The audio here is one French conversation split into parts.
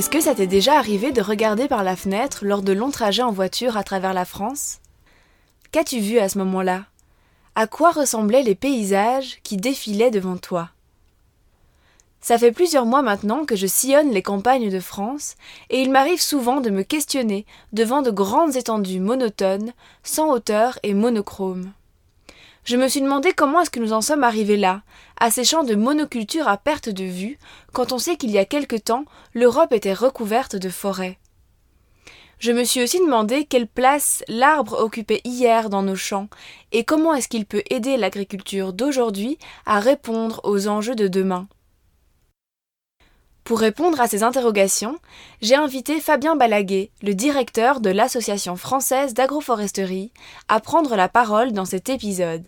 Est-ce que ça t'est déjà arrivé de regarder par la fenêtre lors de longs trajets en voiture à travers la France? Qu'as-tu vu à ce moment-là? À quoi ressemblaient les paysages qui défilaient devant toi? Ça fait plusieurs mois maintenant que je sillonne les campagnes de France, et il m'arrive souvent de me questionner devant de grandes étendues monotones, sans hauteur et monochromes. Je me suis demandé comment est-ce que nous en sommes arrivés là, à ces champs de monoculture à perte de vue, quand on sait qu'il y a quelque temps, l'Europe était recouverte de forêts. Je me suis aussi demandé quelle place l'arbre occupait hier dans nos champs, et comment est-ce qu'il peut aider l'agriculture d'aujourd'hui à répondre aux enjeux de demain. Pour répondre à ces interrogations, j'ai invité Fabien Balaguet, le directeur de l'Association française d'agroforesterie, à prendre la parole dans cet épisode.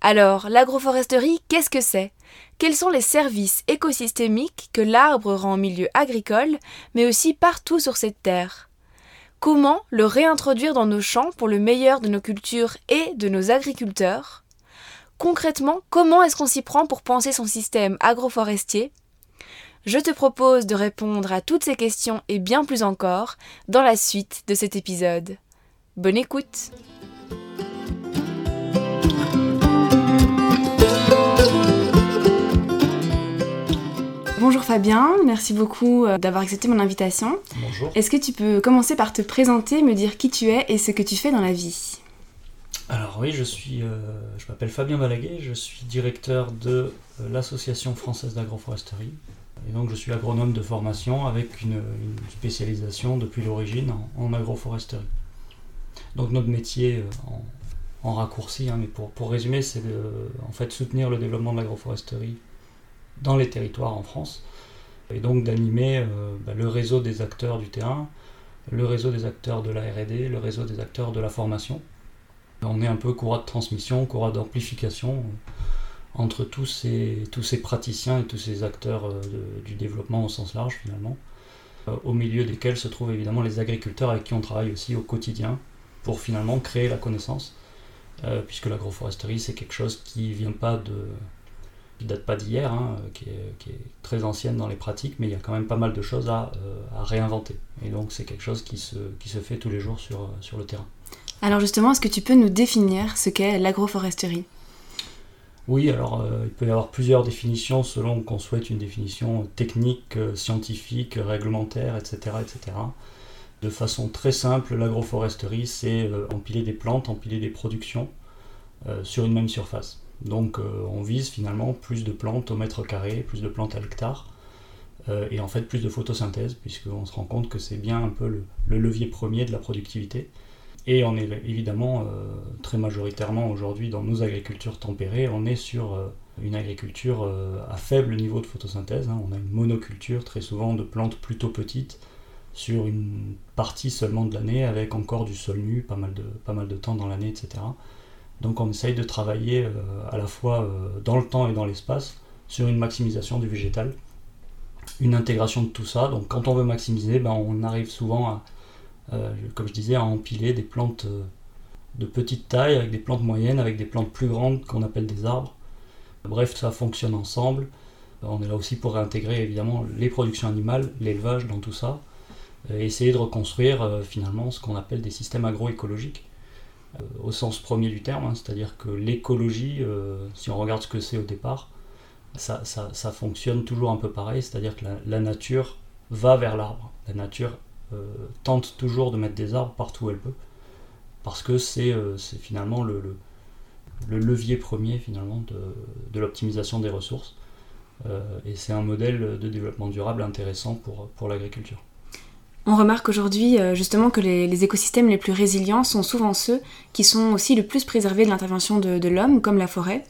Alors, l'agroforesterie, qu'est-ce que c'est? Quels sont les services écosystémiques que l'arbre rend au milieu agricole, mais aussi partout sur cette terre? Comment le réintroduire dans nos champs pour le meilleur de nos cultures et de nos agriculteurs? Concrètement, comment est-ce qu'on s'y prend pour penser son système agroforestier? Je te propose de répondre à toutes ces questions et bien plus encore dans la suite de cet épisode. Bonne écoute Bonjour Fabien, merci beaucoup euh, d'avoir accepté mon invitation. Bonjour. Est-ce que tu peux commencer par te présenter, me dire qui tu es et ce que tu fais dans la vie? Alors oui, je suis, euh, je m'appelle Fabien Balaguet, je suis directeur de euh, l'Association française d'agroforesterie, et donc je suis agronome de formation avec une, spécialisation depuis l'origine en, agroforesterie. Donc notre métier euh, en, raccourci, hein, mais pour, pour résumer, c'est de en fait, soutenir le développement de l'agroforesterie dans les territoires en France, et donc d'animer euh, bah, le réseau des acteurs du terrain, le réseau des acteurs de la RD, le réseau des acteurs de la formation. On est un peu courroie de transmission, courroie d'amplification entre tous ces, tous ces praticiens et tous ces acteurs euh, du développement au sens large finalement, euh, au milieu desquels se trouvent évidemment les agriculteurs avec qui on travaille aussi au quotidien pour finalement créer la connaissance, euh, puisque l'agroforesterie c'est quelque chose qui vient pas de qui date pas d'hier, hein, qui, est, très ancienne dans les pratiques, mais il y a quand même pas mal de choses à, réinventer. Et donc c'est quelque chose qui se, qui se fait tous les jours sur, sur le terrain. Alors justement, est-ce que tu peux nous définir ce qu'est l'agroforesterie? Oui, alors euh, il peut y avoir plusieurs définitions selon qu'on souhaite une définition technique, euh, scientifique, réglementaire, etc., etc. De façon très simple, l'agroforesterie, c'est euh, empiler des plantes, empiler des productions sur une même surface. Donc on vise finalement plus de plantes au mètre carré, plus de plantes à l'hectare, et en fait plus de photosynthèse, puisqu'on se rend compte que c'est bien un peu le levier premier de la productivité. Et on est évidemment euh, très majoritairement aujourd'hui dans nos agricultures tempérées, on est sur euh, une agriculture euh, à faible niveau de photosynthèse. Hein. On a une monoculture très souvent de plantes plutôt petites sur une partie seulement de l'année avec encore du sol nu, pas mal de, pas mal de temps dans l'année, etc. Donc on essaye de travailler à la fois dans le temps et dans l'espace sur une maximisation du végétal, une intégration de tout ça. Donc quand on veut maximiser, ben, on arrive souvent à comme je disais, à empiler des plantes euh, de petite taille avec des plantes moyennes, avec des plantes plus grandes qu'on appelle des arbres. Bref, ça fonctionne ensemble. On est là aussi pour réintégrer évidemment les productions animales, l'élevage dans tout ça, et essayer de reconstruire finalement ce qu'on appelle des systèmes agroécologiques au sens premier du terme, hein, c'est-à-dire que l'écologie, si on regarde ce que c'est au départ, ça, fonctionne toujours un peu pareil, c'est-à-dire que la, nature va vers l'arbre. La nature euh, tente toujours de mettre des arbres partout où elle peut, parce que c'est euh, finalement le, le, levier premier finalement de, l'optimisation des ressources. Euh, et c'est un modèle de développement durable intéressant pour, l'agriculture. On remarque aujourd'hui justement que les, écosystèmes les plus résilients sont souvent ceux qui sont aussi le plus préservés de l'intervention de l'homme, comme la forêt.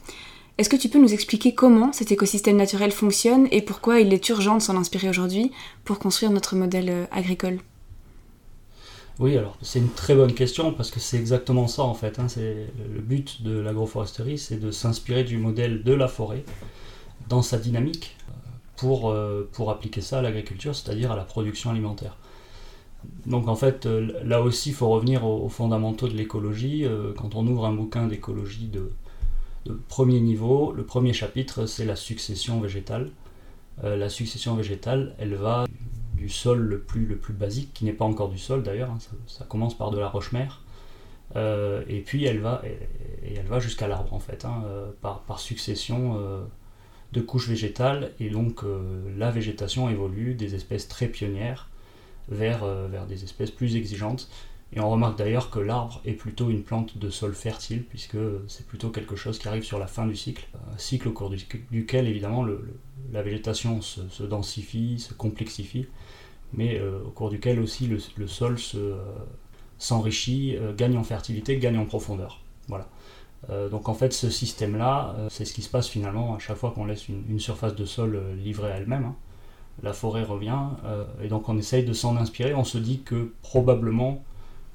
Est-ce que tu peux nous expliquer comment cet écosystème naturel fonctionne et pourquoi il est urgent de s'en inspirer aujourd'hui pour construire notre modèle euh, agricole? Oui, alors c'est une très bonne question parce que c'est exactement ça en fait. Hein. c'est le but de l'agroforesterie, c'est de s'inspirer du modèle de la forêt dans sa dynamique euh, pour, euh, pour appliquer ça à l'agriculture, c'est-à-dire à la production alimentaire. Donc en fait, là aussi, il faut revenir aux, fondamentaux de l'écologie. Quand on ouvre un bouquin d'écologie de, premier niveau, le premier chapitre, c'est la succession végétale. Euh, la succession végétale, elle va du sol le plus, le plus basique, qui n'est pas encore du sol d'ailleurs, hein, ça, commence par de la roche-mère, euh, et puis elle va, et, elle va jusqu'à l'arbre en fait, hein, euh, par, par, succession de couches végétales, et donc la végétation évolue des espèces très pionnières vers, vers des espèces plus exigeantes, et on remarque d'ailleurs que l'arbre est plutôt une plante de sol fertile, puisque c'est plutôt quelque chose qui arrive sur la fin du cycle, un cycle au cours duquel évidemment la végétation se, densifie, se complexifie, mais euh, au cours duquel aussi le, sol euh, s'enrichit, euh, gagne en fertilité, gagne en profondeur. Voilà. donc en fait ce système-là, c'est ce qui se passe finalement à chaque fois qu'on laisse une, surface de sol livrée à elle-même. Hein. La forêt revient, et donc on essaye de s'en inspirer, on se dit que probablement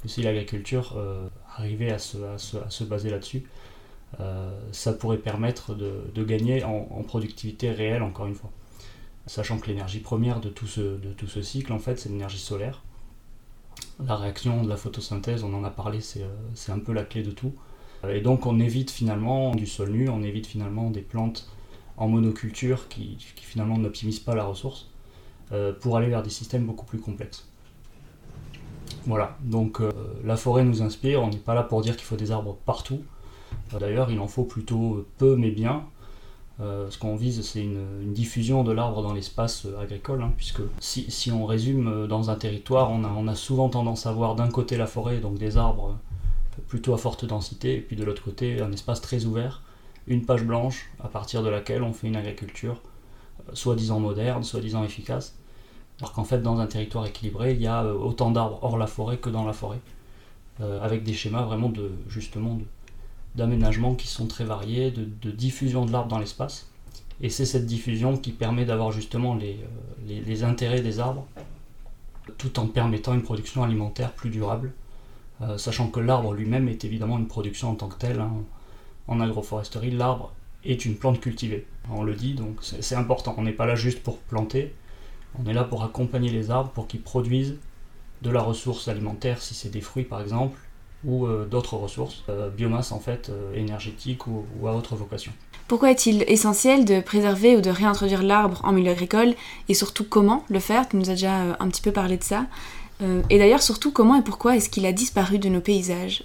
si l'agriculture euh, arrivait à se, baser là-dessus, euh, ça pourrait permettre de, gagner en, productivité réelle, encore une fois. Sachant que l'énergie première de tout, ce, cycle, en fait, c'est l'énergie solaire. La réaction de la photosynthèse, on en a parlé, c'est euh, un peu la clé de tout. Et donc on évite finalement du sol nu, on évite finalement des plantes en monoculture qui finalement n'optimisent pas la ressource, pour aller vers des systèmes beaucoup plus complexes. Voilà, donc euh, la forêt nous inspire, on n'est pas là pour dire qu'il faut des arbres partout. Euh, d'ailleurs, il en faut plutôt peu mais bien. Euh, ce qu'on vise, c'est une, diffusion de l'arbre dans l'espace agricole, hein, puisque si, on résume dans un territoire, on a, souvent tendance à voir d'un côté la forêt, donc des arbres plutôt à forte densité, et puis de l'autre côté un espace très ouvert, une page blanche à partir de laquelle on fait une agriculture soi-disant moderne, soi-disant efficace. Alors qu'en fait, dans un territoire équilibré, il y a euh, autant d'arbres hors la forêt que dans la forêt, euh, avec des schémas vraiment de justement d'aménagement qui sont très variés, de, diffusion de l'arbre dans l'espace. Et c'est cette diffusion qui permet d'avoir justement les, euh, les, intérêts des arbres, tout en permettant une production alimentaire plus durable, sachant que l'arbre lui-même est évidemment une production en tant que telle. Hein. En agroforesterie, l'arbre est une plante cultivée. On le dit, donc c'est important. On n'est pas là juste pour planter, on est là pour accompagner les arbres pour qu'ils produisent de la ressource alimentaire, si c'est des fruits par exemple, ou euh, d'autres ressources, euh, biomasse en fait, euh, énergétique ou, à autre vocation. Pourquoi est-il essentiel de préserver ou de réintroduire l'arbre en milieu agricole et surtout comment le faire? Tu nous as déjà un petit peu parlé de ça. et d'ailleurs surtout comment et pourquoi est-ce qu'il a disparu de nos paysages?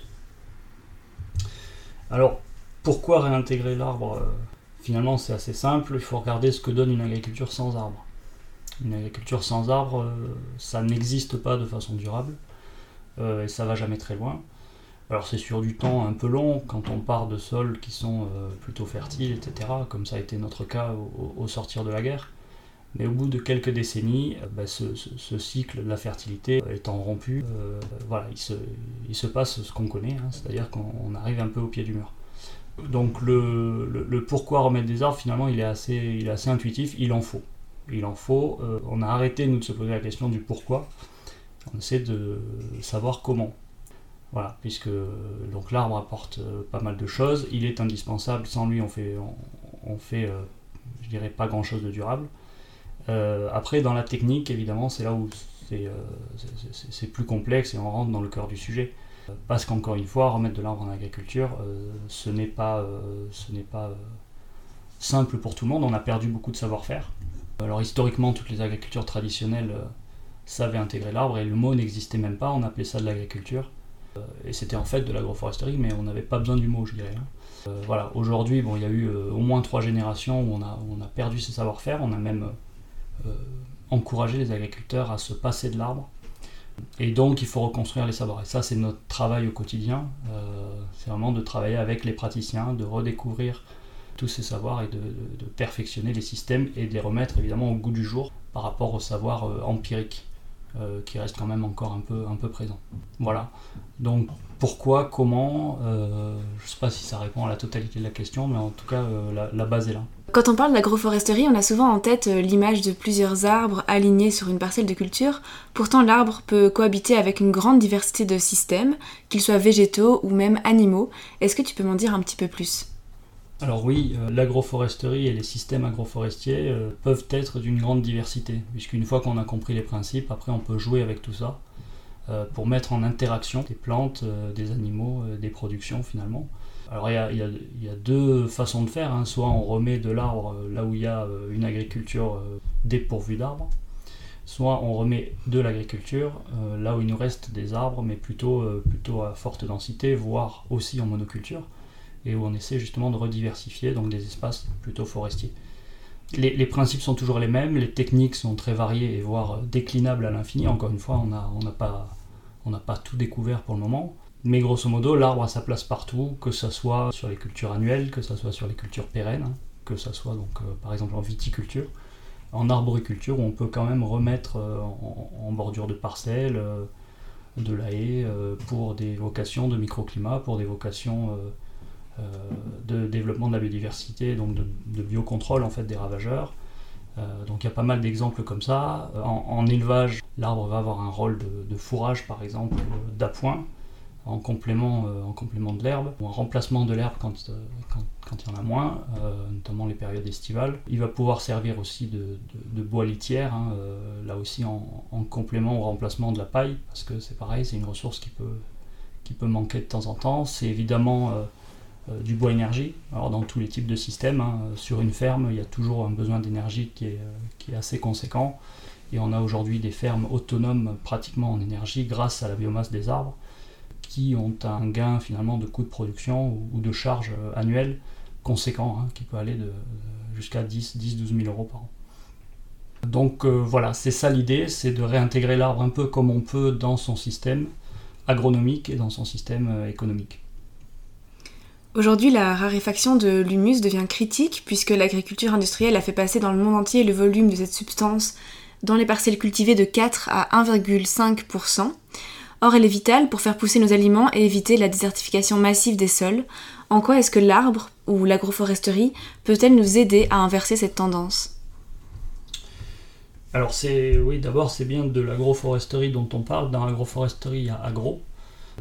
Alors pourquoi réintégrer l'arbre? Finalement c'est assez simple, il faut regarder ce que donne une agriculture sans arbre. Une agriculture sans arbres, euh, ça n'existe pas de façon durable euh, et ça va jamais très loin. Alors c'est sur du temps un peu long quand on part de sols qui sont euh, plutôt fertiles, etc., comme ça a été notre cas au, sortir de la guerre. Mais au bout de quelques décennies, bah, ce, cycle de la fertilité étant rompu, voilà, il se, passe ce qu'on connaît, hein, c'est-à-dire qu'on arrive un peu au pied du mur. Donc le, le, pourquoi remettre des arbres, finalement, il est assez, il est assez intuitif, il en faut il en faut. Euh, on a arrêté, nous, de se poser la question du pourquoi. On essaie de savoir comment. Voilà, puisque donc l'arbre apporte euh, pas mal de choses, il est indispensable, sans lui on fait, on, fait euh, je dirais, pas grand chose de durable. après, dans la technique, évidemment, c'est là où c'est plus complexe et on rentre dans le cœur du sujet. Parce qu'encore une fois, remettre de l'arbre en agriculture, ce n'est pas, ce n'est pas simple pour tout le monde. On a perdu beaucoup de savoir-faire. Alors historiquement, toutes les agricultures traditionnelles savaient intégrer l'arbre et le mot n'existait même pas. On appelait ça de l'agriculture. et c'était en fait de l'agroforesterie, mais on n'avait pas besoin du mot, je dirais. Hein. voilà, aujourd'hui, bon, il y a eu au moins trois générations où on a, perdu ces savoir-faire. On a même encouragé les agriculteurs à se passer de l'arbre et donc, il faut reconstruire les savoirs. Et ça, c'est notre travail au quotidien. Euh, c'est vraiment de travailler avec les praticiens, de redécouvrir tous ces savoirs et de, perfectionner les systèmes et de les remettre évidemment au goût du jour par rapport au savoir euh, empirique euh, qui reste quand même encore un peu, un peu présent. Voilà. Donc, pourquoi, comment, je ne sais pas si ça répond à la totalité de la question, mais en tout cas, la base est là. Quand on parle d'agroforesterie, on a souvent en tête euh, l'image de plusieurs arbres alignés sur une parcelle de culture. Pourtant, l'arbre peut cohabiter avec une grande diversité de systèmes, qu'ils soient végétaux ou même animaux. Est-ce que tu peux m'en dire un petit peu plus? Alors oui, euh, l'agroforesterie et les systèmes agroforestiers euh, peuvent être d'une grande diversité, puisqu'une fois qu'on a compris les principes, après on peut jouer avec tout ça pour mettre en interaction des plantes, des animaux, des productions finalement. Alors il y, a, deux façons de faire. Hein. Soit on remet de l'arbre euh, là où il y a euh, une agriculture euh, dépourvue d'arbres, soit on remet de l'agriculture là où il nous reste des arbres, mais plutôt, plutôt à forte densité, voire aussi en monoculture, et où on essaie justement de rediversifier donc des espaces plutôt forestiers. Les, principes sont toujours les mêmes, les techniques sont très variées et voire déclinables à l'infini. Encore une fois, on n'a pas, tout découvert pour le moment. Mais grosso modo, l'arbre a sa place partout, que ce soit sur les cultures annuelles, que ce soit sur les cultures pérennes, que ce soit donc euh, par exemple en viticulture, en arboriculture où on peut quand même remettre euh, en, bordure de parcelles euh, de la haie pour des vocations de microclimat, pour des vocations de développement de la biodiversité, donc de, biocontrôle en fait des ravageurs. donc il y a pas mal d'exemples comme ça. En, élevage, l'arbre va avoir un rôle de, fourrage par exemple d'appoint en complément, euh, en complément de l'herbe, ou en remplacement de l'herbe quand, euh, quand, il y en a moins, euh, notamment les périodes estivales. Il va pouvoir servir aussi de, bois litière, hein, là aussi en, complément au remplacement de la paille, parce que c'est pareil, c'est une ressource qui peut, qui peut manquer de temps en temps. C'est évidemment du bois énergie, alors dans tous les types de systèmes. Hein. sur une ferme, il y a toujours un besoin d'énergie qui est, qui est assez conséquent. Et on a aujourd'hui des fermes autonomes pratiquement en énergie grâce à la biomasse des arbres qui ont un gain finalement de coût de production ou, de charge euh, annuelle conséquent, hein, qui peut aller jusqu'à 10, 10, 12 000 euros par an. Donc euh, voilà, c'est ça l'idée, c'est de réintégrer l'arbre un peu comme on peut dans son système agronomique et dans son système euh, économique. Aujourd'hui, la raréfaction de l'humus devient critique puisque l'agriculture industrielle a fait passer dans le monde entier le volume de cette substance dans les parcelles cultivées de 4 à 1,5%. Or, elle est vitale pour faire pousser nos aliments et éviter la désertification massive des sols. En quoi est-ce que l'arbre ou l'agroforesterie peut-elle nous aider à inverser cette tendance? Alors c'est oui d'abord c'est bien de l'agroforesterie dont on parle. Dans l'agroforesterie il y a agro,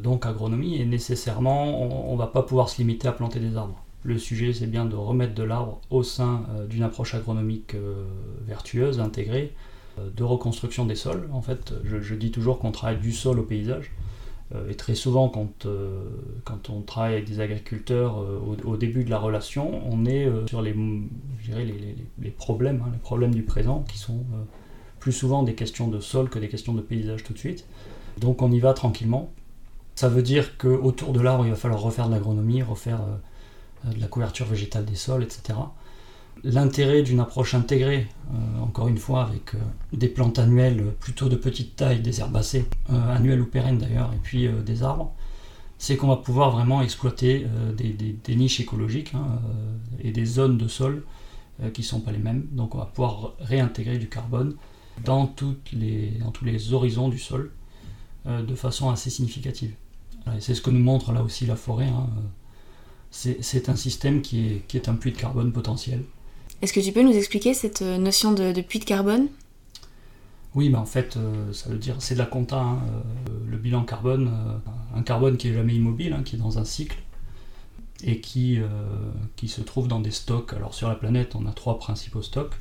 donc agronomie, et nécessairement on ne va pas pouvoir se limiter à planter des arbres. Le sujet c'est bien de remettre de l'arbre au sein euh, d'une approche agronomique euh, vertueuse, intégrée, de reconstruction des sols. En fait, je, dis toujours qu'on travaille du sol au paysage. Euh, et très souvent, quand, euh, quand on travaille avec des agriculteurs euh, au, début de la relation, on est sur les, les, les, problèmes, hein, les problèmes du présent, qui sont plus souvent des questions de sol que des questions de paysage tout de suite. Donc on y va tranquillement. Ça veut dire qu'autour de l'arbre, il va falloir refaire de l'agronomie, refaire de la couverture végétale des sols, etc l'intérêt d'une approche intégrée, euh, encore une fois avec euh, des plantes annuelles plutôt de petite taille, des herbacées, euh, annuelles ou pérennes d'ailleurs, et puis des arbres, c'est qu'on va pouvoir vraiment exploiter des, niches écologiques hein, et des zones de sol qui ne sont pas les mêmes. Donc on va pouvoir réintégrer du carbone dans tous les horizons du sol de façon assez significative. C'est ce que nous montre là aussi la forêt. Hein. C'est un système qui est, qui est un puits de carbone potentiel est-ce que tu peux nous expliquer cette euh, notion de, puits de carbone? Oui, mais en fait, euh, ça veut dire c'est de la compta. Hein, euh, le bilan carbone, un carbone qui est jamais immobile, hein, qui est dans un cycle et qui, qui se trouve dans des stocks. Alors sur la planète, on a trois principaux stocks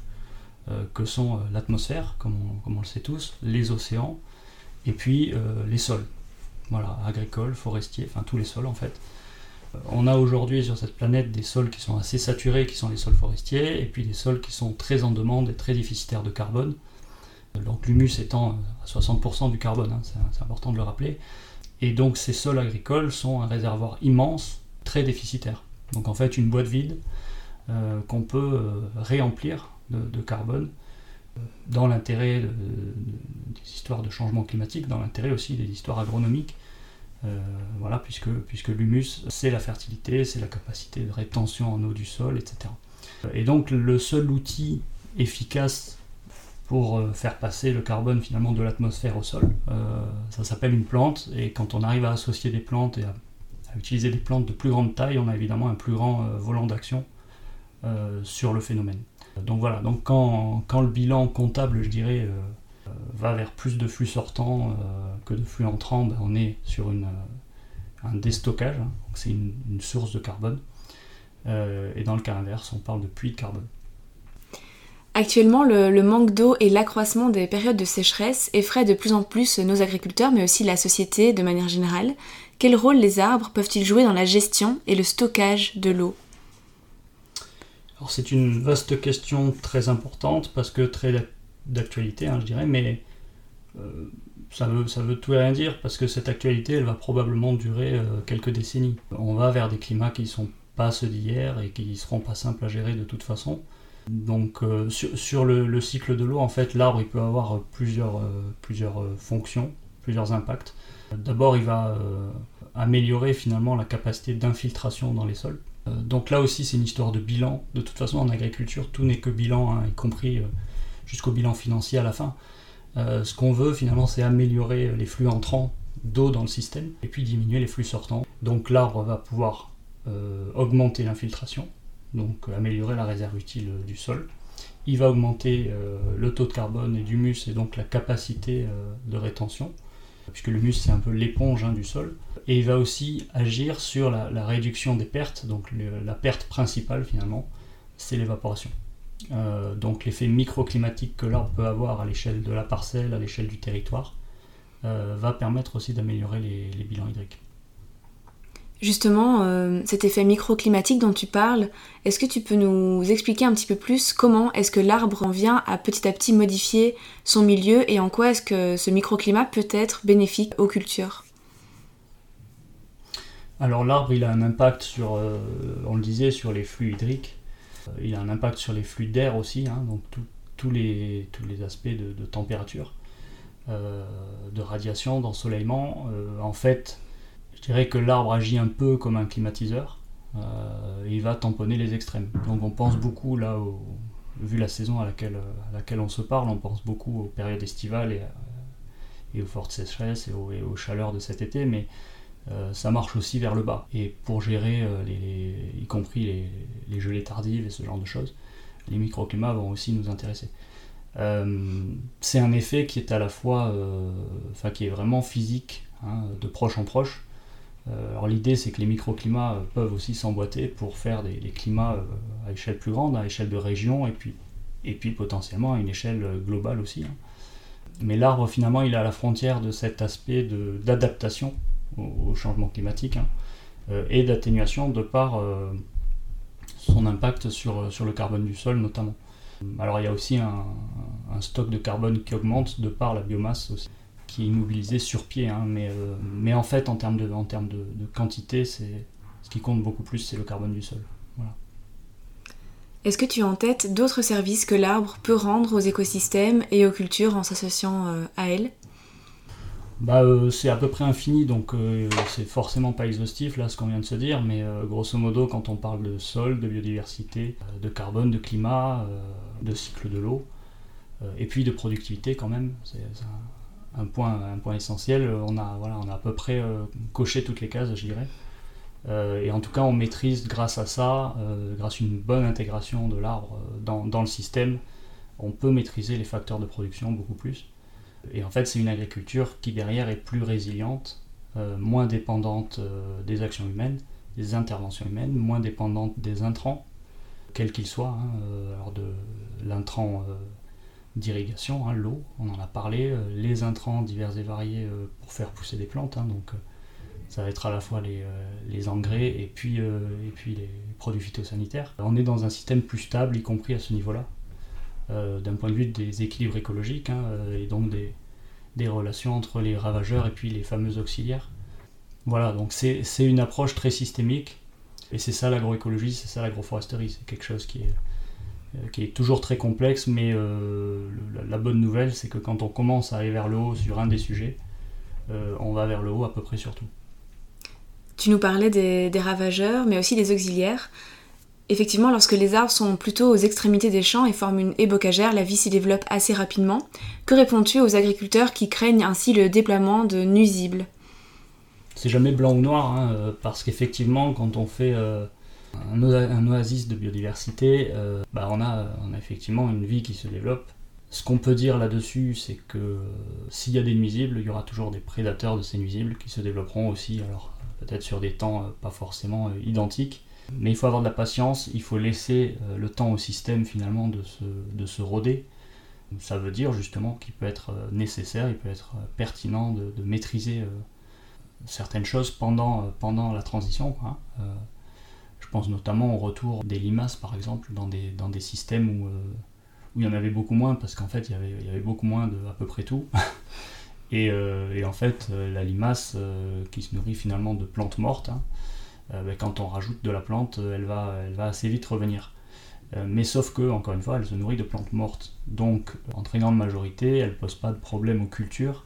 que sont l'atmosphère, comme on, le sait tous, les océans et puis les sols. Voilà, agricoles, forestiers, enfin tous les sols en fait. On a aujourd'hui sur cette planète des sols qui sont assez saturés, qui sont les sols forestiers, et puis des sols qui sont très en demande et très déficitaires de carbone. Donc l'humus étant à 60% du carbone, hein, c'est important de le rappeler. Et donc ces sols agricoles sont un réservoir immense, très déficitaire. Donc en fait une boîte vide euh, qu'on peut euh, réemplir de, carbone euh, dans l'intérêt des histoires de changement climatique, dans l'intérêt aussi des histoires agronomiques. voilà, puisque, puisque l'humus, c'est la fertilité, c'est la capacité de rétention en eau du sol, etc. Et donc le seul outil efficace pour faire passer le carbone finalement de l'atmosphère au sol, ça s'appelle une plante, et quand on arrive à associer des plantes et à, utiliser des plantes de plus grande taille, on a évidemment un plus grand volant d'action euh, sur le phénomène. Donc voilà, donc quand, quand, le bilan comptable, je dirais, euh, va vers plus de flux sortants euh, que de flux entrants, ben, on est sur un déstockage, hein. c'est une, source de carbone. et dans le cas inverse, on parle de puits de carbone. Actuellement, le, le manque d'eau et l'accroissement des périodes de sécheresse effraient de plus en plus nos agriculteurs, mais aussi la société de manière générale. Quel rôle les arbres peuvent-ils jouer dans la gestion et le stockage de l'eau? Alors c'est une vaste question très importante parce que très d'actualité, hein, je dirais, mais euh, ça, veut, tout et rien dire parce que cette actualité, elle va probablement durer euh, quelques décennies. On va vers des climats qui ne sont pas ceux d'hier et qui ne seront pas simples à gérer de toute façon. Donc euh, sur, le, cycle de l'eau, en fait, l'arbre peut avoir plusieurs fonctions, plusieurs impacts. D'abord, il va améliorer finalement la capacité d'infiltration dans les sols. Euh, donc là aussi, c'est une histoire de bilan. De toute façon, en agriculture, tout n'est que bilan, hein, y compris euh, jusqu'au bilan financier à la fin. Euh, ce qu'on veut finalement, c'est améliorer les flux entrants d'eau dans le système et puis diminuer les flux sortants. Donc l'arbre va pouvoir augmenter l'infiltration, donc améliorer la réserve utile du sol. Il va augmenter le taux de carbone et d'humus et donc la capacité de rétention puisque le muscle c'est un peu l'éponge hein, du sol. Et il va aussi agir sur la, réduction des pertes, donc la perte principale finalement, c'est l'évaporation. Euh, donc l'effet microclimatique que l'arbre peut avoir à l'échelle de la parcelle, à l'échelle du territoire, euh, va permettre aussi d'améliorer les bilans hydriques. Justement, euh, cet effet microclimatique dont tu parles, est-ce que tu peux nous expliquer un petit peu plus comment est-ce que l'arbre en vient à petit à petit modifier son milieu et en quoi est-ce que ce microclimat peut être bénéfique aux cultures? Alors l'arbre, il a un impact sur, euh, on le disait, sur les flux hydriques. Euh, il a un impact sur les flux d'air aussi, hein, donc tous, les, aspects de, température, de radiation, d'ensoleillement. en fait, dirais que l'arbre agit un peu comme un climatiseur. Euh, il va tamponner les extrêmes. Donc on pense beaucoup là, vu la saison à laquelle, à laquelle on se parle, on pense beaucoup aux périodes estivales et, et aux fortes sécheresses et aux, chaleurs de cet été, mais euh, ça marche aussi vers le bas. Et pour gérer, euh, les, y compris les, gelées tardives et ce genre de choses, les microclimats vont aussi nous intéresser. c'est un effet qui est à la fois, enfin qui est vraiment physique, hein, de proche en proche, euh, alors l'idée c'est que les microclimats euh, peuvent aussi s'emboîter pour faire des, climats euh, à échelle plus grande, à échelle de région et puis, et puis potentiellement à une échelle globale aussi. Hein. Mais l'arbre finalement il est à la frontière de cet aspect d'adaptation au, changement climatique hein, et d'atténuation de par son impact sur, sur le carbone du sol notamment. Alors il y a aussi un, un stock de carbone qui augmente de par la biomasse aussi qui est immobilisé sur pied. Hein, mais, euh, mais en fait, en termes de, en termes de, quantité, c'est, ce qui compte beaucoup plus, c'est le carbone du sol. Voilà. Est-ce que tu as en tête d'autres services que l'arbre peut rendre aux écosystèmes et aux cultures en s'associant euh, à elles bah, euh, c'est à peu près infini, donc c'est forcément pas exhaustif là ce qu'on vient de se dire, mais grosso modo quand on parle de sol, de biodiversité, de carbone, de climat, de cycle de l'eau, et puis de productivité quand même, c'est, un point, essentiel. On a, voilà, on a à peu près euh, coché toutes les cases, je dirais. Euh, et en tout cas, on maîtrise grâce à ça, euh, grâce à une bonne intégration de l'arbre dans, dans, le système, on peut maîtriser les facteurs de production beaucoup plus. Et en fait, c'est une agriculture qui derrière est plus résiliente, moins dépendante des actions humaines, des interventions humaines, moins dépendante des intrants, quels qu'ils soient, hein, alors de l'intrant d'irrigation, hein, l'eau, on en a parlé, euh, les intrants divers et variés euh, pour faire pousser des plantes, hein, donc Ça va être à la fois les, engrais et puis, et puis les produits phytosanitaires. On est dans un système plus stable, y compris à ce niveau-là, d'un point de vue des équilibres écologiques hein, et donc des, des relations entre les ravageurs et puis les fameux auxiliaires. Voilà, donc c'est une approche très systémique, et c'est ça l'agroécologie, c'est ça l'agroforesterie, c'est quelque chose qui est, euh, qui est toujours très complexe, mais euh, la, bonne nouvelle, c'est que quand on commence à aller vers le haut sur un des sujets, euh, on va vers le haut à peu près sur tout. Tu nous parlais des, des ravageurs, mais aussi des auxiliaires. Effectivement, lorsque les arbres sont plutôt aux extrémités des champs et forment une haie bocagère, la vie s'y développe assez rapidement. Que réponds-tu aux agriculteurs qui craignent ainsi le déploiement de nuisibles? C'est jamais blanc ou noir, hein, euh, parce qu'effectivement, quand on fait euh, un, oasis de biodiversité, euh, bah, on, a, on a effectivement une vie qui se développe. Ce qu'on peut dire là-dessus, c'est que s'il y a des nuisibles, il y aura toujours des prédateurs de ces nuisibles qui se développeront aussi, alors peut-être sur des temps pas forcément identiques mais il faut avoir de la patience, il faut laisser euh, le temps au système finalement de se, de se roder. Ça veut dire justement qu'il peut être euh, nécessaire, il peut être euh, pertinent de, maîtriser certaines choses pendant, pendant la transition. Je pense notamment au retour des limaces par exemple dans des, dans des systèmes où, où il y en avait beaucoup moins parce qu'en fait il y, avait, beaucoup moins de à peu près tout. et, et, en fait la limace qui se nourrit finalement de plantes mortes, hein, euh, ben, quand on rajoute de la plante, euh, elle va, elle va assez vite revenir. Euh, mais sauf que, encore une fois, elle se nourrit de plantes mortes. Donc, en très grande majorité, elle ne pose pas de problème aux cultures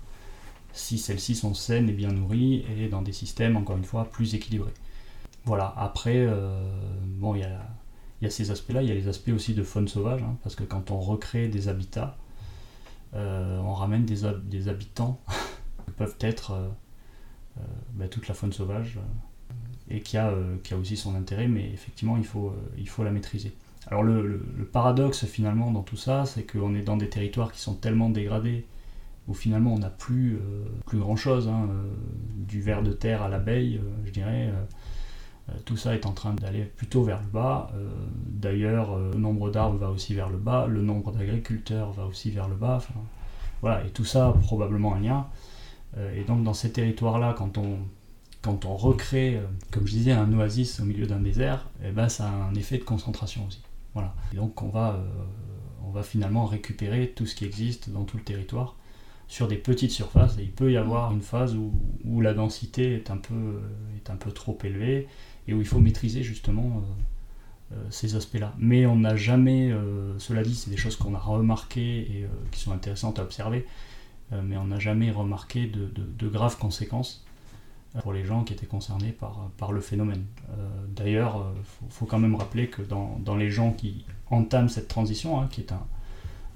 si celles-ci sont saines et bien nourries et dans des systèmes, encore une fois, plus équilibrés. Voilà, après, bon, il y a, ces aspects-là, il y a les aspects aussi de faune sauvage, hein, parce que quand on recrée des habitats, on ramène des, habitants qui peuvent être ben, toute la faune sauvage et qui a, euh, qui a aussi son intérêt, mais effectivement, il faut, euh, il faut la maîtriser. Alors le, paradoxe finalement dans tout ça, c'est qu'on est dans des territoires qui sont tellement dégradés, où finalement on n'a plus, euh, plus grand-chose, hein, du ver de terre à l'abeille, je dirais, tout ça est en train d'aller plutôt vers le bas. D'ailleurs, le nombre d'arbres va aussi vers le bas, le nombre d'agriculteurs va aussi vers le bas, voilà, et tout ça a probablement un lien. et donc dans ces territoires-là, quand on quand on recrée, euh, comme je disais, un oasis au milieu d'un désert, eh ben, ça a un effet de concentration aussi. Voilà. Donc on va, euh, on va finalement récupérer tout ce qui existe dans tout le territoire sur des petites surfaces. Et il peut y avoir une phase où, où la densité est un, peu, euh, est un peu trop élevée et où il faut maîtriser justement ces aspects-là. Mais on n'a jamais, cela dit, c'est des choses qu'on a remarquées et qui sont intéressantes à observer, mais on n'a jamais remarqué de, graves conséquences pour les gens qui étaient concernés par, le phénomène. Euh, d'ailleurs, il euh, faut, quand même rappeler que dans, les gens qui entament cette transition, hein, qui est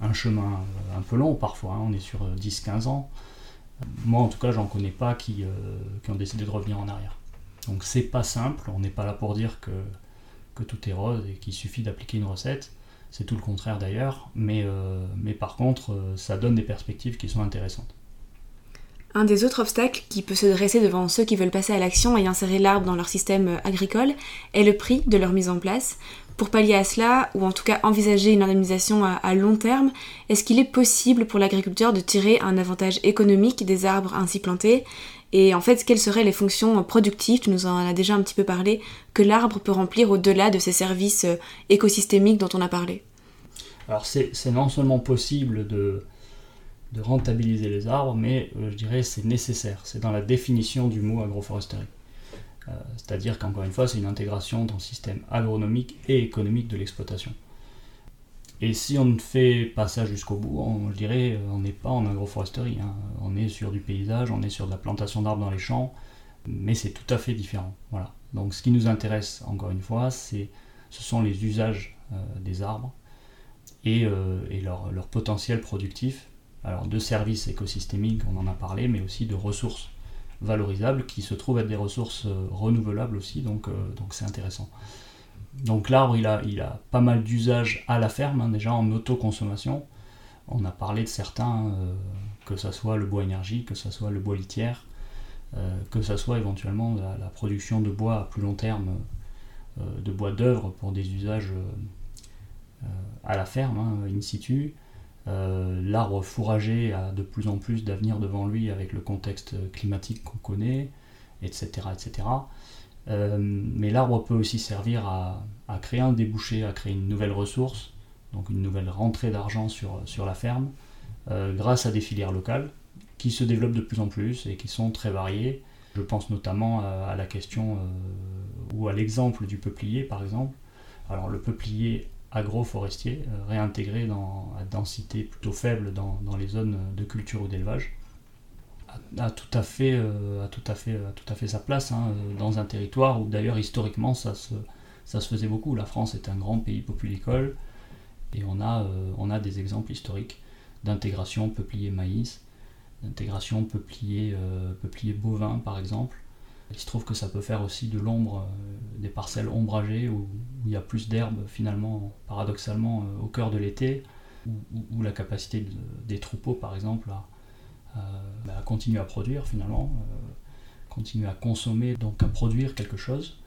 un, chemin euh, un peu long parfois, hein, on est sur 10-15 ans, moi en tout cas j'en connais pas qui, ont décidé de revenir en arrière. Donc c'est pas simple, on n'est pas là pour dire que, que tout est rose et qu'il suffit d'appliquer une recette, c'est tout le contraire d'ailleurs, mais, mais par contre ça donne des perspectives qui sont intéressantes. Un des autres obstacles qui peut se dresser devant ceux qui veulent passer à l'action et insérer l'arbre dans leur système agricole est le prix de leur mise en place. Pour pallier à cela, ou en tout cas envisager une indemnisation à, long terme, est-ce qu'il est possible pour l'agriculteur de tirer un avantage économique des arbres ainsi plantés? Et en fait, quelles seraient les fonctions productives, tu nous en as déjà un petit peu parlé, que l'arbre peut remplir au-delà de ces services euh, écosystémiques dont on a parlé? Alors c'est non seulement possible de, rentabiliser les arbres, mais euh, je dirais c'est nécessaire. C'est dans la définition du mot agroforesterie. Euh, c'est-à-dire qu'encore une fois, c'est une intégration dans le système agronomique et économique de l'exploitation. Et si on ne fait pas ça jusqu'au bout, on, je dirais, euh, on n'est pas en agroforesterie. Hein. On est sur du paysage, on est sur de la plantation d'arbres dans les champs, mais c'est tout à fait différent. Voilà. Donc ce qui nous intéresse, encore une fois, c'est, ce sont les usages des arbres et, leur, leur, potentiel productif alors de services écosystémiques, on en a parlé, mais aussi de ressources valorisables qui se trouvent être des ressources euh, renouvelables aussi, donc euh, donc c'est intéressant. Donc l'arbre, il a, a pas mal d'usages à la ferme, hein, déjà en autoconsommation. On a parlé de certains, euh, que ce soit le bois énergie, que ce soit le bois litière, que ce soit éventuellement la, production de bois à plus long terme, de bois d'œuvre pour des usages à la ferme, hein, in situ, euh, l'arbre fourragé a de plus en plus d'avenir devant lui avec le contexte climatique qu'on connaît. etc. etc. mais l'arbre peut aussi servir à, créer un débouché, à créer une nouvelle ressource, donc une nouvelle rentrée d'argent sur, sur la ferme, grâce à des filières locales qui se développent de plus en plus et qui sont très variées. Je pense notamment à, la question ou à l'exemple du peuplier par exemple. Alors le peuplier agroforestier, euh, réintégré dans, à densité plutôt faible dans, les zones de culture ou d'élevage, a, tout à fait, euh, a tout à fait, tout à fait sa place hein, dans un territoire où d'ailleurs historiquement ça se, ça se faisait beaucoup. La France est un grand pays populicole et on a, euh, on a des exemples historiques d'intégration peuplier-maïs, d'intégration peuplier, peuplier bovin par exemple, il se trouve que ça peut faire aussi de l'ombre, euh, des parcelles ombragées où, il y a plus d'herbe finalement, paradoxalement, euh, au cœur de l'été, où, la capacité des troupeaux par exemple à, bah, continuer à produire finalement, euh, continuer à consommer, donc à produire quelque chose,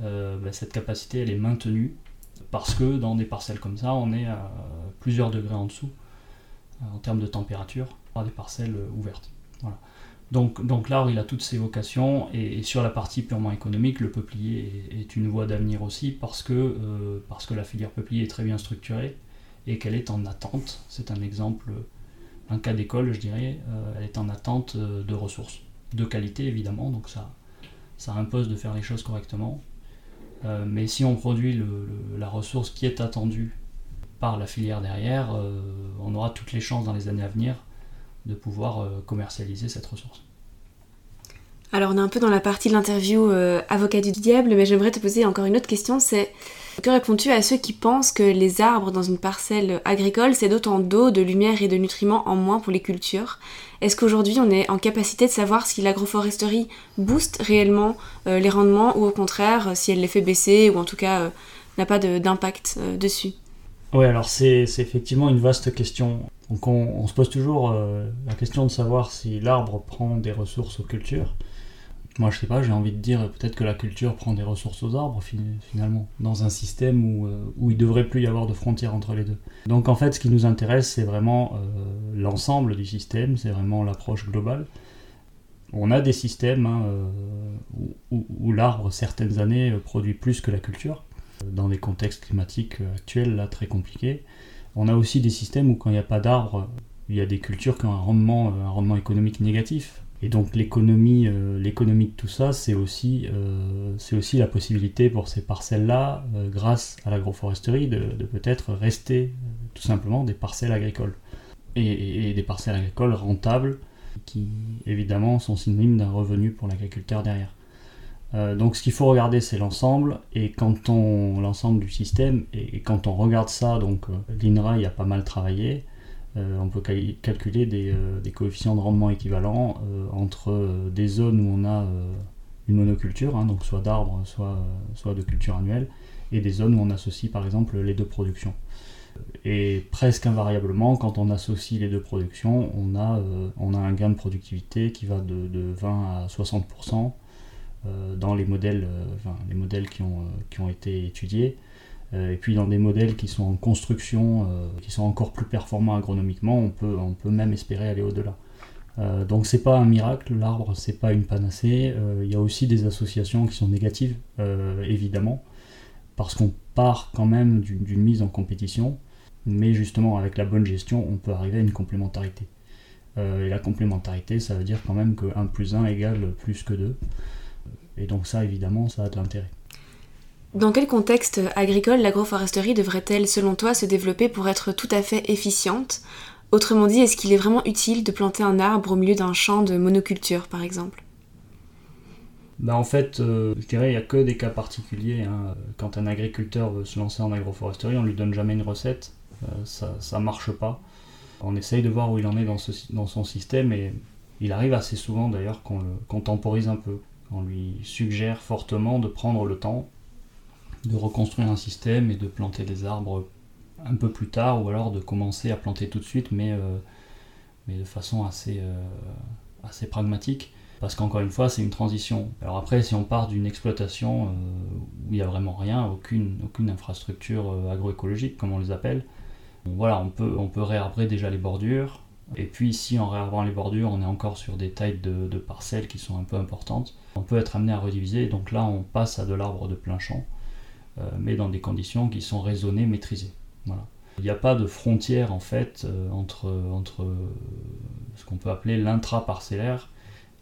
bah, cette capacité elle est maintenue parce que dans des parcelles comme ça on est à plusieurs degrés en dessous en termes de température par des parcelles ouvertes. Voilà. Donc, donc l'arbre, il a toutes ses vocations, et, sur la partie purement économique, le peuplier est, une voie d'avenir aussi, parce que, euh, parce que la filière peuplier est très bien structurée, et qu'elle est en attente, c'est un exemple, un cas d'école, je dirais, euh, elle est en attente euh, de ressources, de qualité évidemment, donc ça, ça impose de faire les choses correctement. mais si on produit la ressource qui est attendue par la filière derrière, on aura toutes les chances dans les années à venir de pouvoir euh, commercialiser cette ressource. Alors on est un peu dans la partie de l'interview euh, avocat du diable, mais j'aimerais te poser encore une autre question, c'est que réponds-tu à ceux qui pensent que les arbres dans une parcelle agricole, c'est d'autant d'eau, de lumière et de nutriments en moins pour les cultures? Est-ce qu'aujourd'hui on est en capacité de savoir si l'agroforesterie booste réellement euh, les rendements ou au contraire si elle les fait baisser ou en tout cas n'a pas d'impact dessus? Oui, alors c'est effectivement une vaste question. On, se pose toujours euh, la question de savoir si l'arbre prend des ressources aux cultures. Moi je sais pas, j'ai envie de dire peut-être que la culture prend des ressources aux arbres finalement, dans un système où, euh, où il devrait plus y avoir de frontières entre les deux. Donc en fait ce qui nous intéresse c'est vraiment euh, l'ensemble du système, c'est vraiment l'approche globale. On a des systèmes hein, où, où l'arbre certaines années produit plus que la culture, dans des contextes climatiques actuels là très compliqués. On a aussi des systèmes où quand il n'y a pas d'arbres, il y a des cultures qui ont un rendement, euh, un rendement économique négatif. Et donc l'économie, euh, l'économie de tout ça, c'est aussi, euh, c'est aussi la possibilité pour ces parcelles-là, grâce à l'agroforesterie, de, peut-être rester tout simplement des parcelles agricoles. Et, des parcelles agricoles rentables, qui évidemment sont synonymes d'un revenu pour l'agriculteur derrière. Euh, donc ce qu'il faut regarder c'est l'ensemble et quand on l'ensemble du système et, quand on regarde ça donc euh, l'INRA y a pas mal travaillé euh, on peut calculer des, coefficients de rendement équivalents entre des zones où on a une monoculture hein, donc soit d'arbres soit, de culture annuelle et des zones où on associe par exemple les deux productions. Et presque invariablement quand on associe les deux productions on a, un gain de productivité qui va de, de 20 à 60% euh, dans les modèles, euh, euh, qui ont été étudiés, et puis dans des modèles qui sont en construction, qui sont encore plus performants agronomiquement, on peut, on peut même espérer aller au-delà. Euh, donc c'est pas un miracle, l'arbre c'est pas une panacée. Il y a aussi des associations qui sont négatives, évidemment, parce qu'on part quand même d'une mise en compétition, mais justement avec la bonne gestion, on peut arriver à une complémentarité. et la complémentarité, ça veut dire quand même que 1 plus 1 égale plus que 2. Et donc ça, évidemment, ça a de l'intérêt. Dans quel contexte agricole l'agroforesterie devrait-elle, selon toi, se développer pour être tout à fait efficiente? Autrement dit, est-ce qu'il est vraiment utile de planter un arbre au milieu d'un champ de monoculture, par exemple? Bah en fait, euh, je dirais, il n'y a que des cas particuliers. Hein. Quand un agriculteur veut se lancer en agroforesterie, on lui donne jamais une recette. Euh, ça ne marche pas. On essaye de voir où il en est dans, dans son système et il arrive assez souvent d'ailleurs qu'on temporise un peu. On lui suggère fortement de prendre le temps de reconstruire un système et de planter des arbres un peu plus tard ou alors de commencer à planter tout de suite mais, euh, de façon assez, euh, assez pragmatique parce qu'encore une fois c'est une transition. Alors après si on part d'une exploitation euh, où il n'y a vraiment rien, aucune, aucune infrastructure agroécologique comme on les appelle, voilà on peut, on réarbrer déjà les bordures, Et puis si en réarbrant les bordures, on est encore sur des tailles de, parcelles qui sont un peu importantes, on peut être amené à rediviser. Donc là, on passe à de l'arbre de plein champ, mais dans des conditions qui sont raisonnées, maîtrisées. Voilà. Il n'y a pas de frontière en fait euh, entre, entre ce qu'on peut appeler l'intra-parcellaire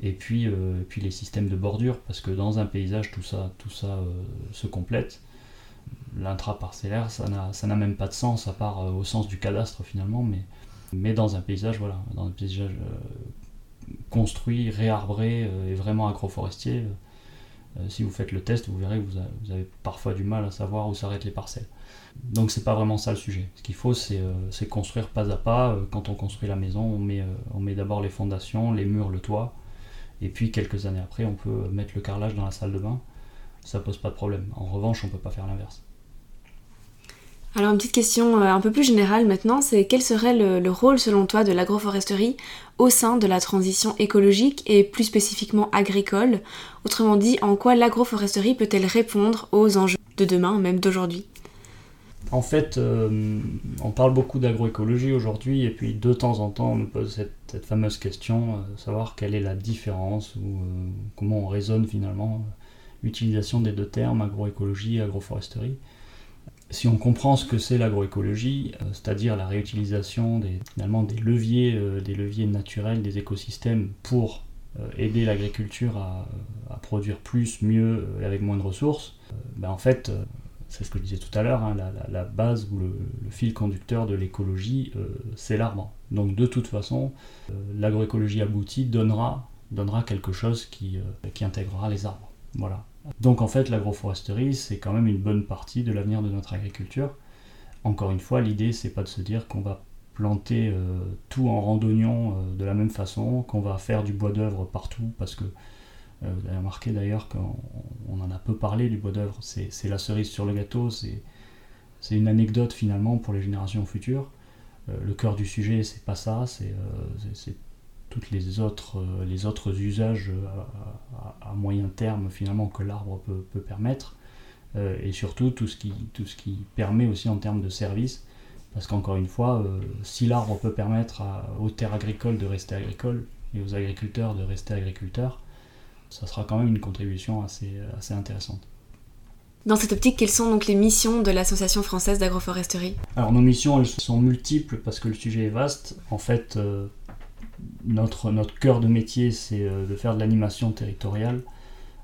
et puis, euh, puis les systèmes de bordure, parce que dans un paysage, tout ça, tout ça se complète. L'intra-parcellaire, ça n'a même pas de sens, à part au sens du cadastre finalement, mais mais dans un paysage, voilà, dans un paysage euh, construit, réarbré euh, et vraiment agroforestier. Euh, si vous faites le test, vous verrez que vous, avez parfois du mal à savoir où s'arrêtent les parcelles. Donc c'est pas vraiment ça le sujet. Ce qu'il faut, c'est construire pas à pas. Quand on construit la maison, on met, on met d'abord les fondations, les murs, le toit, et puis quelques années après, on peut mettre le carrelage dans la salle de bain. Ça pose pas de problème. En revanche, on peut pas faire l'inverse. Alors une petite question euh, un peu plus générale maintenant, c'est quel serait le, rôle selon toi de l'agroforesterie au sein de la transition écologique et plus spécifiquement agricole? Autrement dit, en quoi l'agroforesterie peut-elle répondre aux enjeux de demain, même d'aujourd'hui? En fait, euh, on parle beaucoup d'agroécologie aujourd'hui et puis de temps en temps on nous pose cette, fameuse question, euh, savoir quelle est la différence ou comment on raisonne finalement l'utilisation des deux termes agroécologie et agroforesterie si on comprend ce que c'est l'agroécologie, euh, c'est-à-dire la réutilisation euh, des leviers naturels des écosystèmes pour euh, aider l'agriculture à, produire plus, mieux et avec moins de ressources, ben en fait, c'est ce que je disais tout à l'heure, hein, la, base ou le, fil conducteur de l'écologie, c'est l'arbre. Donc de toute façon, l'agroécologie aboutie donnera, quelque chose qui intégrera les arbres. Voilà. Donc en fait, l'agroforesterie, c'est quand même une bonne partie de l'avenir de notre agriculture. Encore une fois, l'idée, c'est pas de se dire qu'on va planter euh, tout en randonnion euh, de la même façon, qu'on va faire du bois d'œuvre partout, parce que euh, vous avez remarqué d'ailleurs qu'on en a peu parlé du bois d'œuvre. C'est la cerise sur le gâteau, c'est une anecdote finalement pour les générations futures. le cœur du sujet, c'est pas ça, c'est toutes les autres, euh, les autres usages euh, à, moyen terme finalement que l'arbre peut, permettre, euh, et surtout tout ce, qui, tout ce qui permet aussi en termes de services, parce qu'encore une fois, si l'arbre peut permettre aux terres agricoles de rester agricoles et aux agriculteurs de rester agriculteurs, ça sera quand même une contribution assez, assez intéressante. Dans cette optique, quelles sont donc les missions de l'Association française d'agroforesterie? Alors nos missions, elles sont multiples parce que le sujet est vaste. En fait, notre, notre cœur de métier, c'est euh, de faire de l'animation territoriale,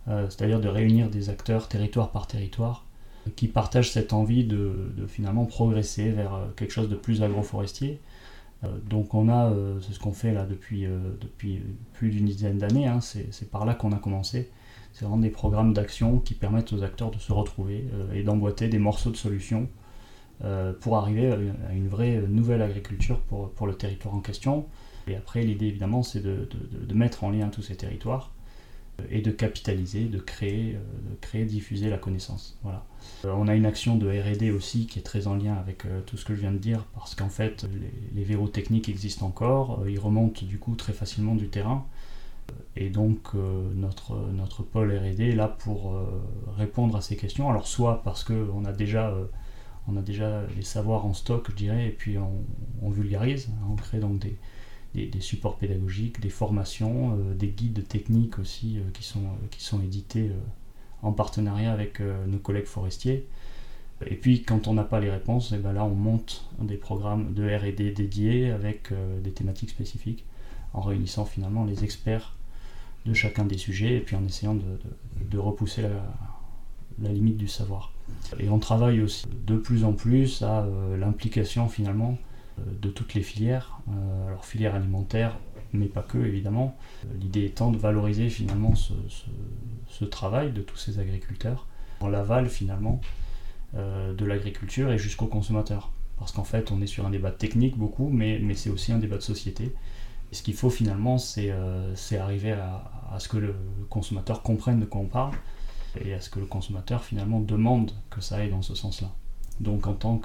euh, c'est-à-dire de réunir des acteurs territoire par territoire qui partagent cette envie de, finalement progresser vers euh, quelque chose de plus agroforestier. donc on a, c'est ce qu'on fait là depuis, plus d'une dizaine d'années, hein, c'est par là qu'on a commencé. C'est vraiment des programmes d'action qui permettent aux acteurs de se retrouver et d'emboîter des morceaux de solutions pour arriver à une vraie nouvelle agriculture pour le territoire en question. Et après, l'idée évidemment, c'est de, mettre en lien tous ces territoires euh, et de capitaliser, de créer, euh, de créer, diffuser la connaissance. Voilà. Euh, on a une action de R&D aussi qui est très en lien avec tout ce que je viens de dire, parce qu'en fait, les, verrous techniques existent encore, ils remontent du coup très facilement du terrain. Et donc notre, notre pôle R&D est là pour répondre à ces questions. Alors soit parce qu'on a déjà a déjà les savoirs en stock, je dirais, et puis on, vulgarise, hein, on crée donc des, des, supports pédagogiques, des formations, euh, des guides techniques aussi euh, qui, sont, euh, qui sont édités en partenariat avec nos collègues forestiers. Et puis quand on n'a pas les réponses, et eh ben là on monte des programmes de RD dédiés avec des thématiques spécifiques, en réunissant finalement les experts de chacun des sujets et puis en essayant de, repousser la, la, limite du savoir. Et on travaille aussi de plus en plus à l'implication finalement de toutes les filières, euh, alors filière alimentaire, mais pas que évidemment. Euh, l'idée étant de valoriser finalement ce, travail de tous ces agriculteurs en l'aval finalement de l'agriculture et jusqu'au consommateur. Parce qu'en fait, on est sur un débat technique beaucoup, mais, mais c'est aussi un débat de société. Et ce qu'il faut finalement, c'est arriver à, à, ce que le consommateur comprenne de quoi on parle et à ce que le consommateur finalement demande que ça aille dans ce sens-là. Donc en tant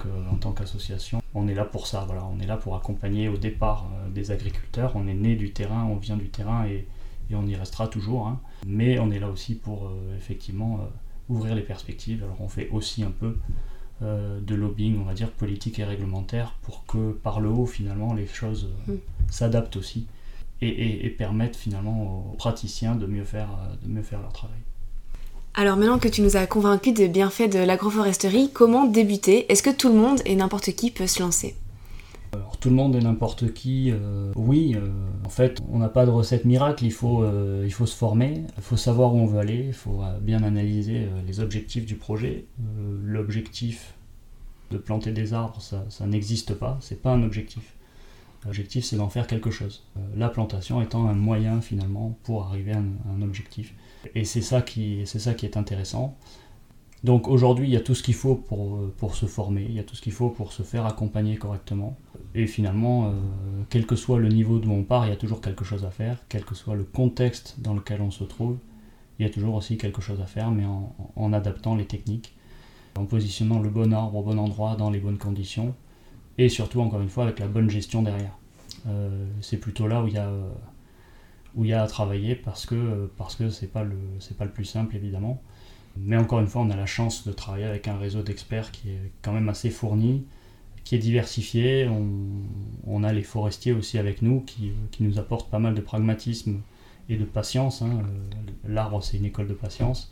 qu'association, on est là pour ça, voilà, on est là pour accompagner au départ euh, des agriculteurs, on est né du terrain, on vient du terrain et, on y restera toujours, hein. mais on est là aussi pour euh, effectivement euh, ouvrir les perspectives. Alors on fait aussi un peu de lobbying, on va dire, politique et réglementaire, pour que par le haut, finalement, les choses mm. s'adaptent aussi et, permettent finalement aux praticiens de mieux faire, de mieux faire leur travail. Alors maintenant que tu nous as convaincus des bienfaits de l'agroforesterie, comment débuter? Est-ce que tout le monde et n'importe qui peut se lancer? Alors, tout le monde et n'importe qui, euh, oui. Euh, en fait, on n'a pas de recette miracle. Il faut, euh, il faut se former, il faut savoir où on veut aller, il faut bien analyser les objectifs du projet. L'objectif de planter des arbres, ça, ça n'existe pas. C'est pas un objectif. L'objectif, c'est d'en faire quelque chose. la plantation étant un moyen finalement pour arriver à un objectif. Et c'est ça, qui, ça qui est intéressant. Donc aujourd'hui, il y a tout ce qu'il faut pour, pour, se former, il y a tout ce qu'il faut pour se faire accompagner correctement. Et finalement, euh, quel que soit le niveau d'où on part, il y a toujours quelque chose à faire, quel que soit le contexte dans lequel on se trouve, il y a toujours aussi quelque chose à faire, mais en adaptant les techniques, en positionnant le bon arbre au bon endroit, dans les bonnes conditions, et surtout, encore une fois, avec la bonne gestion derrière. Euh, c'est plutôt là où il y a où il y a à travailler parce que parce que c'est pas le c'est pas le plus simple évidemment. Mais encore une fois, on a la chance de travailler avec un réseau d'experts qui est quand même assez fourni, qui est diversifié. On, on a les forestiers aussi avec nous qui, qui, nous apportent pas mal de pragmatisme et de patience. Hein. L'arbre, c'est une école de patience.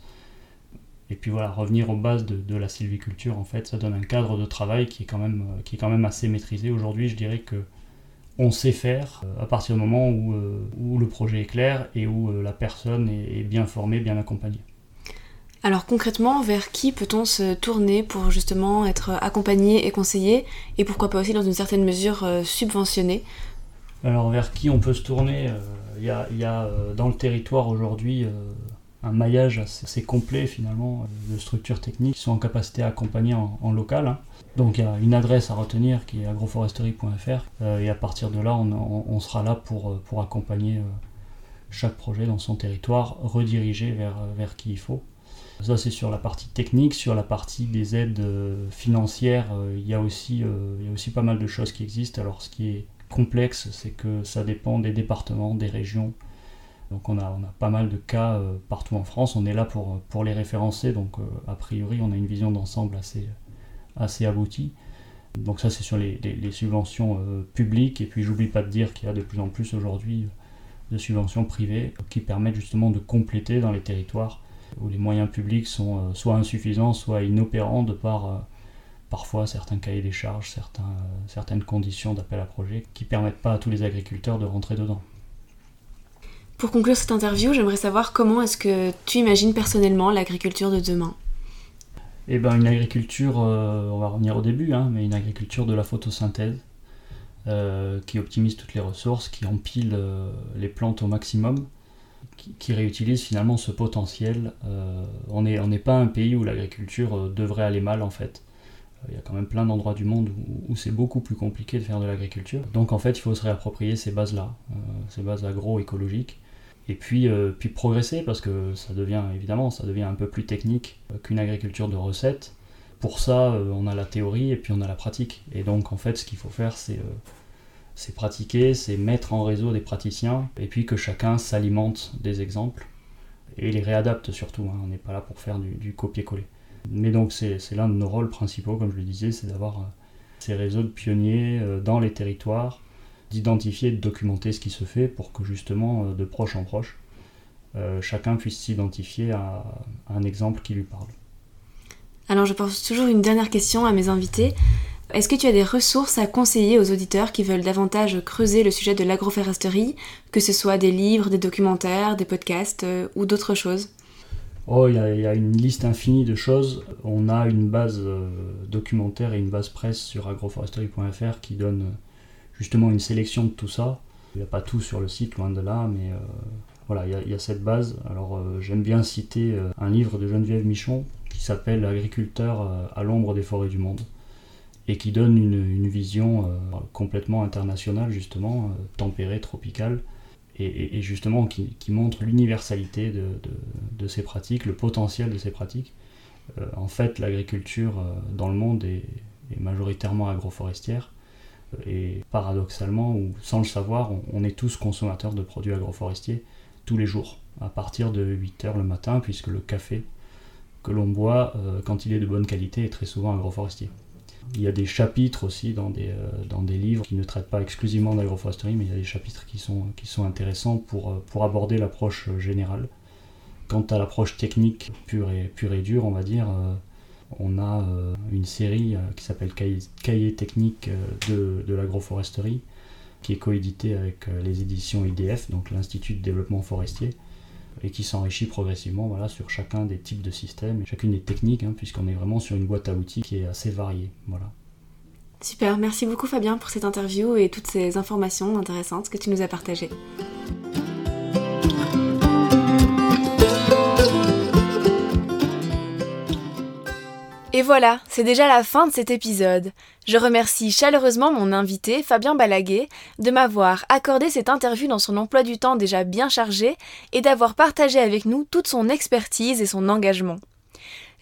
Et puis voilà, revenir aux bases de, de, la sylviculture, en fait, ça donne un cadre de travail qui est quand même, qui est quand même assez maîtrisé. Aujourd'hui, je dirais que on sait faire euh, à partir du moment où, euh, où, le projet est clair et où euh, la personne est, bien formée, bien accompagnée. Alors concrètement, vers qui peut-on se tourner pour justement être accompagné et conseillé et pourquoi pas aussi dans une certaine mesure subventionné? Alors vers qui on peut se tourner? Il y, a, dans le territoire aujourd'hui un maillage assez, complet finalement de structures techniques qui sont en capacité à accompagner en, local. Hein. Donc il y a une adresse à retenir qui est agroforesterie.fr euh, et à partir de là on, sera là pour, euh, pour accompagner euh, chaque projet dans son territoire, rediriger vers, vers qui il faut. Ça c'est sur la partie technique, sur la partie des aides financières, il, y a aussi, il y a aussi pas mal de choses qui existent. Alors ce qui est complexe, c'est que ça dépend des départements, des régions. Donc on a, pas mal de cas partout en France, on est là pour, les référencer, donc a priori on a une vision d'ensemble assez, assez abouti. Donc ça c'est sur les, subventions euh, publiques et puis j'oublie pas de dire qu'il y a de plus en plus aujourd'hui de subventions privées qui permettent justement de compléter dans les territoires où les moyens publics sont euh, soit insuffisants, soit inopérants de par euh, parfois certains cahiers des charges, certaines conditions d'appel à projet qui permettent pas à tous les agriculteurs de rentrer dedans. Pour conclure cette interview, j'aimerais savoir comment est-ce que tu imagines personnellement l'agriculture de demain? Eh ben, une agriculture, euh, on va revenir au début, hein, mais une agriculture de la photosynthèse euh, qui optimise toutes les ressources, qui empile euh, les plantes au maximum, qui, réutilise finalement ce potentiel. on n'est pas un pays où l'agriculture devrait aller mal en fait. Il y a quand même plein d'endroits du monde où, c'est beaucoup plus compliqué de faire de l'agriculture. Donc en fait, il faut se réapproprier ces bases-là, ces bases agroécologiques et puis, euh, puis progresser parce que ça devient évidemment ça devient un peu plus technique qu'une agriculture de recettes. Pour ça, euh, on a la théorie et puis on a la pratique. Et donc en fait, ce qu'il faut faire, c'est euh, pratiquer, c'est mettre en réseau des praticiens et puis que chacun s'alimente des exemples et les réadapte surtout. Hein. On n'est pas là pour faire du, du copier-coller. Mais donc c'est l'un de nos rôles principaux, comme je le disais, c'est d'avoir ces réseaux de pionniers dans les territoires d'identifier et de documenter ce qui se fait pour que justement, euh, de proche en proche, euh, chacun puisse s'identifier à, un exemple qui lui parle. Alors je pose toujours une dernière question à mes invités. Est-ce que tu as des ressources à conseiller aux auditeurs qui veulent davantage creuser le sujet de l'agroforesterie, que ce soit des livres, des documentaires, des podcasts euh, ou d'autres choses? Oh, il y, a une liste infinie de choses. On a une base documentaire et une base presse sur agroforesterie.fr qui donne justement une sélection de tout ça. Il n'y a pas tout sur le site, loin de là, mais euh, voilà, il y, a, cette base. Alors euh, j'aime bien citer euh, un livre de Geneviève Michon qui s'appelle Agriculteur à l'ombre des forêts du monde et qui donne une, vision complètement internationale, justement, tempérée, tropicale, et, justement qui, montre l'universalité de, ces pratiques, le potentiel de ces pratiques. en fait, l'agriculture dans le monde est majoritairement agroforestière et paradoxalement, ou sans le savoir, on, est tous consommateurs de produits agroforestiers tous les jours, à partir de 8 heures le matin, puisque le café que l'on boit quand il est de bonne qualité et très souvent agroforestier. Il y a des chapitres aussi dans des, des livres qui ne traitent pas exclusivement d'agroforesterie, mais il y a des chapitres qui sont, intéressants pour, pour aborder l'approche générale. Quant à l'approche technique pure et dure, on va dire, on a une série qui s'appelle Cahier, technique de, de l'agroforesterie, qui est coédité avec euh, les éditions IDF, donc l'Institut de développement forestier, et qui s'enrichit progressivement voilà, sur chacun des types de systèmes, et chacune des techniques, hein, puisqu'on est vraiment sur une boîte à outils qui est assez variée. Super, merci beaucoup Fabien pour cette interview et toutes ces informations intéressantes que tu nous as partagées. Et voilà, c'est déjà la fin de cet épisode. Je remercie chaleureusement mon invité, Fabien Balaguet, de m'avoir accordé cette interview dans son emploi du temps déjà bien chargé et d'avoir partagé avec nous toute son expertise et son engagement.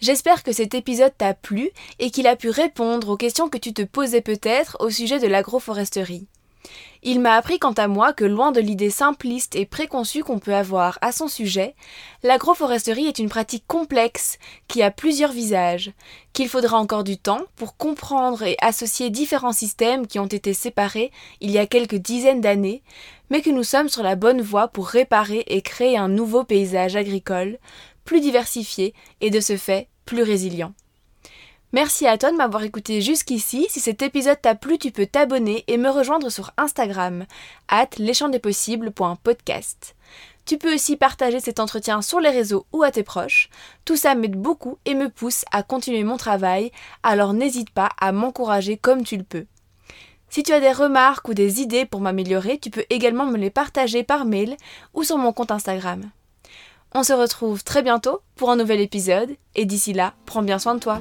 J'espère que cet épisode t'a plu et qu'il a pu répondre aux questions que tu te posais peut-être au sujet de l'agroforesterie. Il m'a appris quant à moi que loin de l'idée simpliste et préconçue qu'on peut avoir à son sujet, l'agroforesterie est une pratique complexe qui a plusieurs visages, qu'il faudra encore du temps pour comprendre et associer différents systèmes qui ont été séparés il y a quelques dizaines d'années, mais que nous sommes sur la bonne voie pour réparer et créer un nouveau paysage agricole, plus diversifié et de ce fait plus résilient. Merci à toi de m'avoir écouté jusqu'ici. Si cet épisode t'a plu, tu peux t'abonner et me rejoindre sur Instagram, at leschamps-des-possibles.podcast. Tu peux aussi partager cet entretien sur les réseaux ou à tes proches. Tout ça m'aide beaucoup et me pousse à continuer mon travail, alors n'hésite pas à m'encourager comme tu le peux. Si tu as des remarques ou des idées pour m'améliorer, tu peux également me les partager par mail ou sur mon compte Instagram. On se retrouve très bientôt pour un nouvel épisode et d'ici là, prends bien soin de toi.